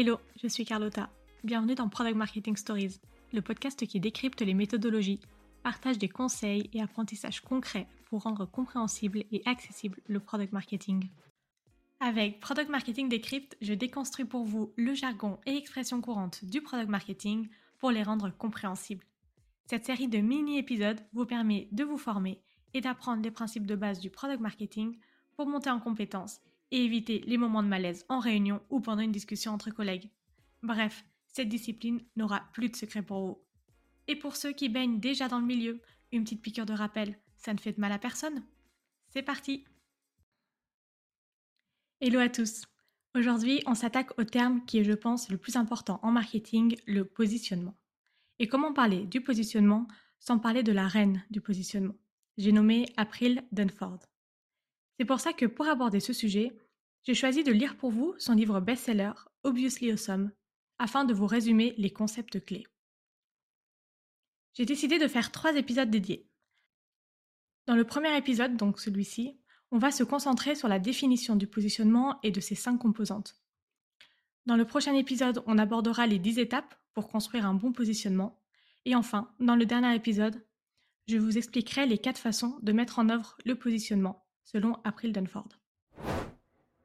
Hello, je suis Carlotta. Bienvenue dans Product Marketing Stories, le podcast qui décrypte les méthodologies, partage des conseils et apprentissages concrets pour rendre compréhensible et accessible le product marketing. Avec Product Marketing Decrypt, je déconstruis pour vous le jargon et expressions courantes du product marketing pour les rendre compréhensibles. Cette série de mini-épisodes vous permet de vous former et d'apprendre les principes de base du product marketing pour monter en compétences et éviter les moments de malaise en réunion ou pendant une discussion entre collègues. Bref, cette discipline n'aura plus de secret pour vous. Et pour ceux qui baignent déjà dans le milieu, une petite piqûre de rappel, ça ne fait de mal à personne. C'est parti Hello à tous Aujourd'hui, on s'attaque au terme qui est, je pense, le plus important en marketing, le positionnement. Et comment parler du positionnement sans parler de la reine du positionnement? J'ai nommé April Dunford. C'est pour ça que pour aborder ce sujet, j'ai choisi de lire pour vous son livre best-seller Obviously Awesome, afin de vous résumer les concepts clés. J'ai décidé de faire trois épisodes dédiés. Dans le premier épisode, donc celui-ci, on va se concentrer sur la définition du positionnement et de ses cinq composantes. Dans le prochain épisode, on abordera les dix étapes pour construire un bon positionnement. Et enfin, dans le dernier épisode, je vous expliquerai les quatre façons de mettre en œuvre le positionnement, selon April Dunford.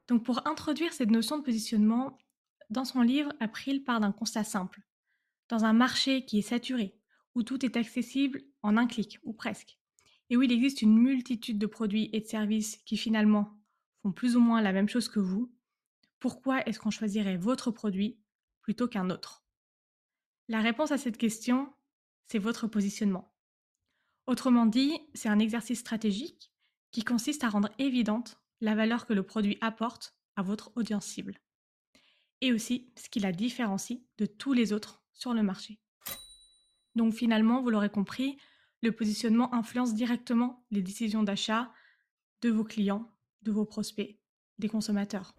Donc pour introduire cette notion de positionnement, dans son livre, April part d'un constat simple. Dans un marché qui est saturé, où tout est accessible en un clic, ou presque, et où il existe une multitude de produits et de services qui finalement font plus ou moins la même chose que vous, pourquoi est-ce qu'on choisirait votre produit plutôt qu'un autre? La réponse à cette question, c'est votre positionnement. Autrement dit, c'est un exercice stratégique qui consiste à rendre évidente la valeur que le produit apporte à votre audience cible, et aussi ce qui la différencie de tous les autres sur le marché. Donc finalement, vous l'aurez compris, le positionnement influence directement les décisions d'achat de vos clients, de vos prospects, des consommateurs.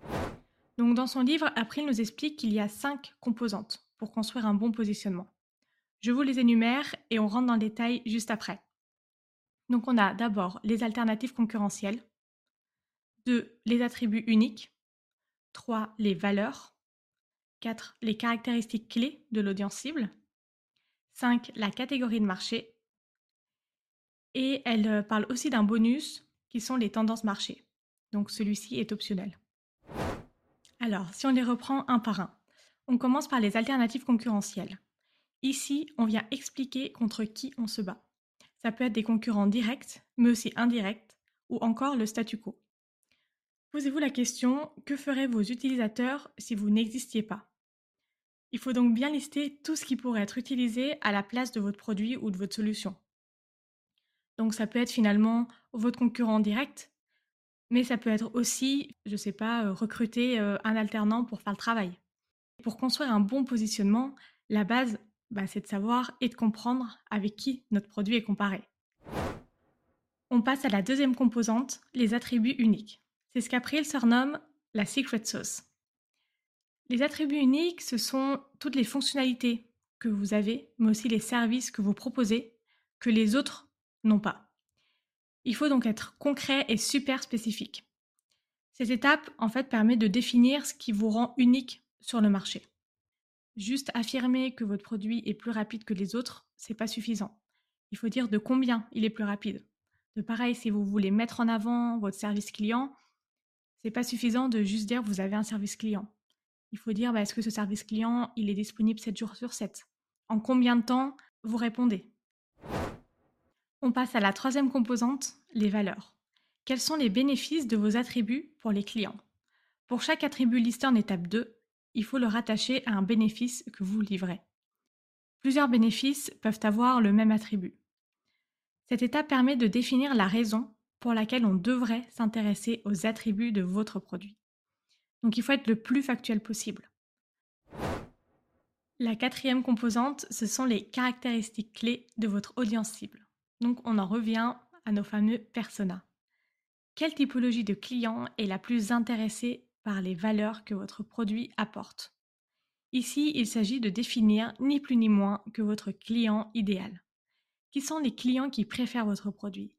Donc dans son livre, April nous explique qu'il y a cinq composantes pour construire un bon positionnement. Je vous les énumère et on rentre dans le détail juste après. Donc on a d'abord les alternatives concurrentielles, 2. les attributs uniques, 3. les valeurs, 4. les caractéristiques clés de l'audience cible, 5. la catégorie de marché et elle euh, parle aussi d'un bonus qui sont les tendances marché. Donc celui-ci est optionnel. Alors, si on les reprend un par un, on commence par les alternatives concurrentielles. Ici, on vient expliquer contre qui on se bat. Ça peut être des concurrents directs, mais aussi indirects, ou encore le statu quo. Posez-vous la question, que feraient vos utilisateurs si vous n'existiez pas? Il faut donc bien lister tout ce qui pourrait être utilisé à la place de votre produit ou de votre solution. Donc ça peut être finalement votre concurrent direct, mais ça peut être aussi, je ne sais pas, euh, recruter euh, un alternant pour faire le travail. Pour construire un bon positionnement, la base, bah, c'est de savoir et de comprendre avec qui notre produit est comparé. On passe à la deuxième composante, les attributs uniques. C'est ce qu'April surnomme la secret sauce. Les attributs uniques, ce sont toutes les fonctionnalités que vous avez, mais aussi les services que vous proposez, que les autres non pas. Il faut donc être concret et super spécifique. Cette étape, en fait, permet de définir ce qui vous rend unique sur le marché. Juste affirmer que votre produit est plus rapide que les autres, c'est pas suffisant. Il faut dire de combien il est plus rapide. De pareil, si vous voulez mettre en avant votre service client, c'est pas suffisant de juste dire vous avez un service client. Il faut dire bah, est-ce que ce service client il est disponible 7 jours sur 7 En combien de temps vous répondez? On passe à la troisième composante, les valeurs. Quels sont les bénéfices de vos attributs pour les clients? Pour chaque attribut listé en étape 2, il faut le rattacher à un bénéfice que vous livrez. Plusieurs bénéfices peuvent avoir le même attribut. Cette étape permet de définir la raison pour laquelle on devrait s'intéresser aux attributs de votre produit. Donc il faut être le plus factuel possible. La quatrième composante, ce sont les caractéristiques clés de votre audience cible. Donc on en revient à nos fameux personas. Quelle typologie de client est la plus intéressée par les valeurs que votre produit apporte Ici, il s'agit de définir ni plus ni moins que votre client idéal. Qui sont les clients qui préfèrent votre produit?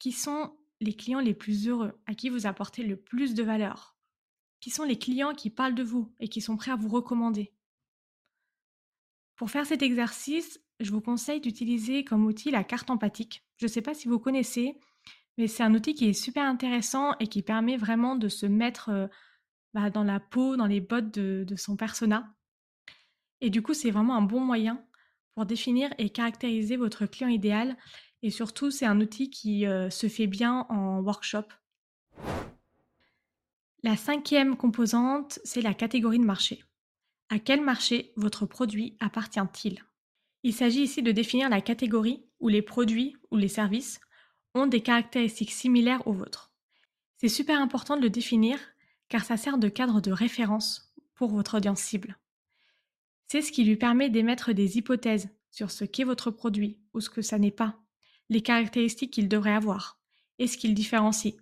Qui sont les clients les plus heureux, à qui vous apportez le plus de valeur? Qui sont les clients qui parlent de vous et qui sont prêts à vous recommander? Pour faire cet exercice, je vous conseille d'utiliser comme outil la carte empathique. Je ne sais pas si vous connaissez, mais c'est un outil qui est super intéressant et qui permet vraiment de se mettre euh, bah, dans la peau, dans les bottes de, son persona. Et du coup, c'est vraiment un bon moyen pour définir et caractériser votre client idéal. Et surtout, c'est un outil qui euh, se fait bien en workshop. La cinquième composante, c'est la catégorie de marché. À quel marché votre produit appartient-il? Il s'agit ici de définir la catégorie où les produits ou les services ont des caractéristiques similaires aux vôtres. C'est super important de le définir car ça sert de cadre de référence pour votre audience cible. C'est ce qui lui permet d'émettre des hypothèses sur ce qu'est votre produit ou ce que ça n'est pas, les caractéristiques qu'il devrait avoir et ce qu'il différencie.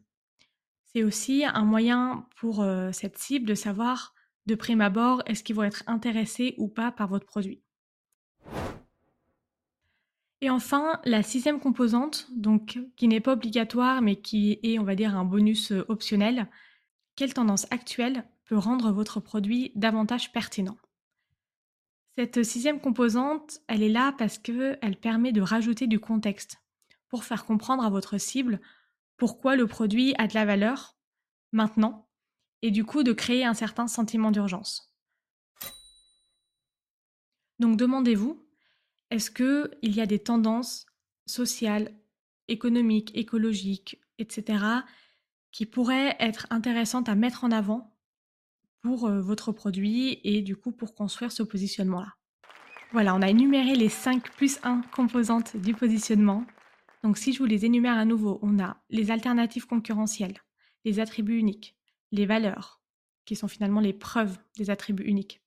C'est aussi un moyen pour euh, cette cible de savoir de prime abord est-ce qu'ils vont être intéressés ou pas par votre produit. Et enfin, la sixième composante, donc qui n'est pas obligatoire mais qui est, on va dire, un bonus euh, optionnel, quelle tendance actuelle peut rendre votre produit davantage pertinent? Cette sixième composante, elle est là parce qu'elle permet de rajouter du contexte pour faire comprendre à votre cible pourquoi le produit a de la valeur maintenant et du coup de créer un certain sentiment d'urgence. Donc demandez-vous, est-ce qu'il y a des tendances sociales, économiques, écologiques, etc., qui pourraient être intéressantes à mettre en avant pour euh, votre produit et du coup pour construire ce positionnement-là. Voilà, on a énuméré les 5 plus 1 composantes du positionnement. Donc si je vous les énumère à nouveau, on a les alternatives concurrentielles, les attributs uniques, les valeurs, qui sont finalement les preuves des attributs uniques,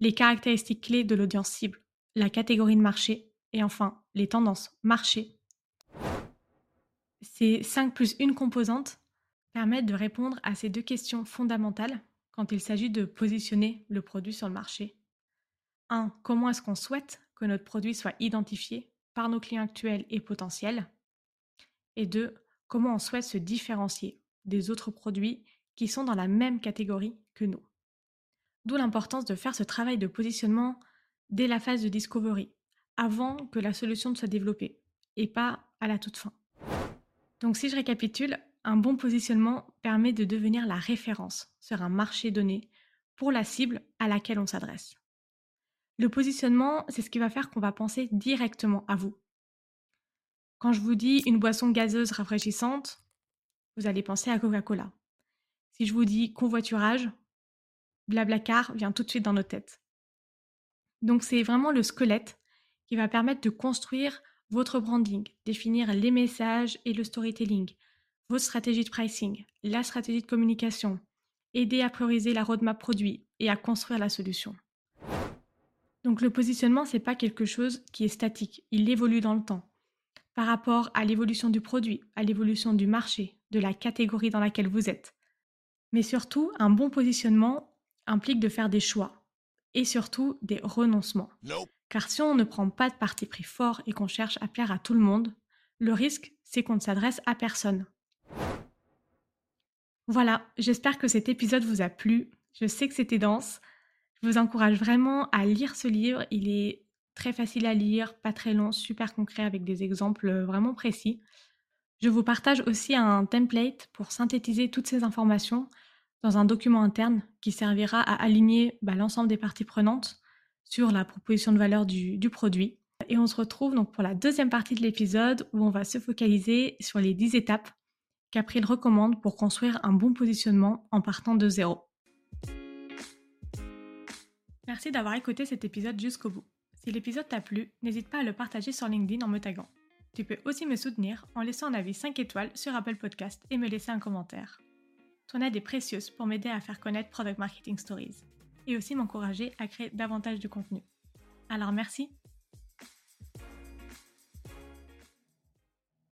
les caractéristiques clés de l'audience cible, la catégorie de marché et enfin les tendances marché. Ces 5 plus 1 composantes permettent de répondre à ces deux questions fondamentales quand il s'agit de positionner le produit sur le marché. 1. Comment est-ce qu'on souhaite que notre produit soit identifié par nos clients actuels et potentiels? Et 2. Comment on souhaite se différencier des autres produits qui sont dans la même catégorie que nous? D'où l'importance de faire ce travail de positionnement dès la phase de discovery, avant que la solution ne soit développée, et pas à la toute fin. Donc si je récapitule, un bon positionnement permet de devenir la référence sur un marché donné pour la cible à laquelle on s'adresse. Le positionnement, c'est ce qui va faire qu'on va penser directement à vous. Quand je vous dis une boisson gazeuse rafraîchissante, vous allez penser à Coca-Cola. Si je vous dis convoiturage, Blablacar vient tout de suite dans nos têtes. Donc c'est vraiment le squelette qui va permettre de construire votre branding, définir les messages et le storytelling, votre stratégie de pricing, la stratégie de communication, aider à prioriser la roadmap produit et à construire la solution. Donc le positionnement, c'est pas quelque chose qui est statique, il évolue dans le temps. Par rapport à l'évolution du produit, à l'évolution du marché, de la catégorie dans laquelle vous êtes. Mais surtout, un bon positionnement implique de faire des choix, et surtout des renoncements. Car si on ne prend pas de parti pris fort et qu'on cherche à plaire à tout le monde, le risque, c'est qu'on ne s'adresse à personne. Voilà, j'espère que cet épisode vous a plu. Je sais que c'était dense. Je vous encourage vraiment à lire ce livre. Il est très facile à lire, pas très long, super concret avec des exemples vraiment précis. Je vous partage aussi un template pour synthétiser toutes ces informations dans un document interne qui servira à aligner bah, l'ensemble des parties prenantes sur la proposition de valeur du, du, produit. Et on se retrouve donc pour la deuxième partie de l'épisode où on va se focaliser sur les 10 étapes qu'April recommande pour construire un bon positionnement en partant de zéro. Merci d'avoir écouté cet épisode jusqu'au bout. Si l'épisode t'a plu, n'hésite pas à le partager sur LinkedIn en me taguant. Tu peux aussi me soutenir en laissant un avis 5 étoiles sur Apple Podcast et me laisser un commentaire. Ton aide est précieuse pour m'aider à faire connaître Product Marketing Stories et aussi m'encourager à créer davantage de contenu. Alors merci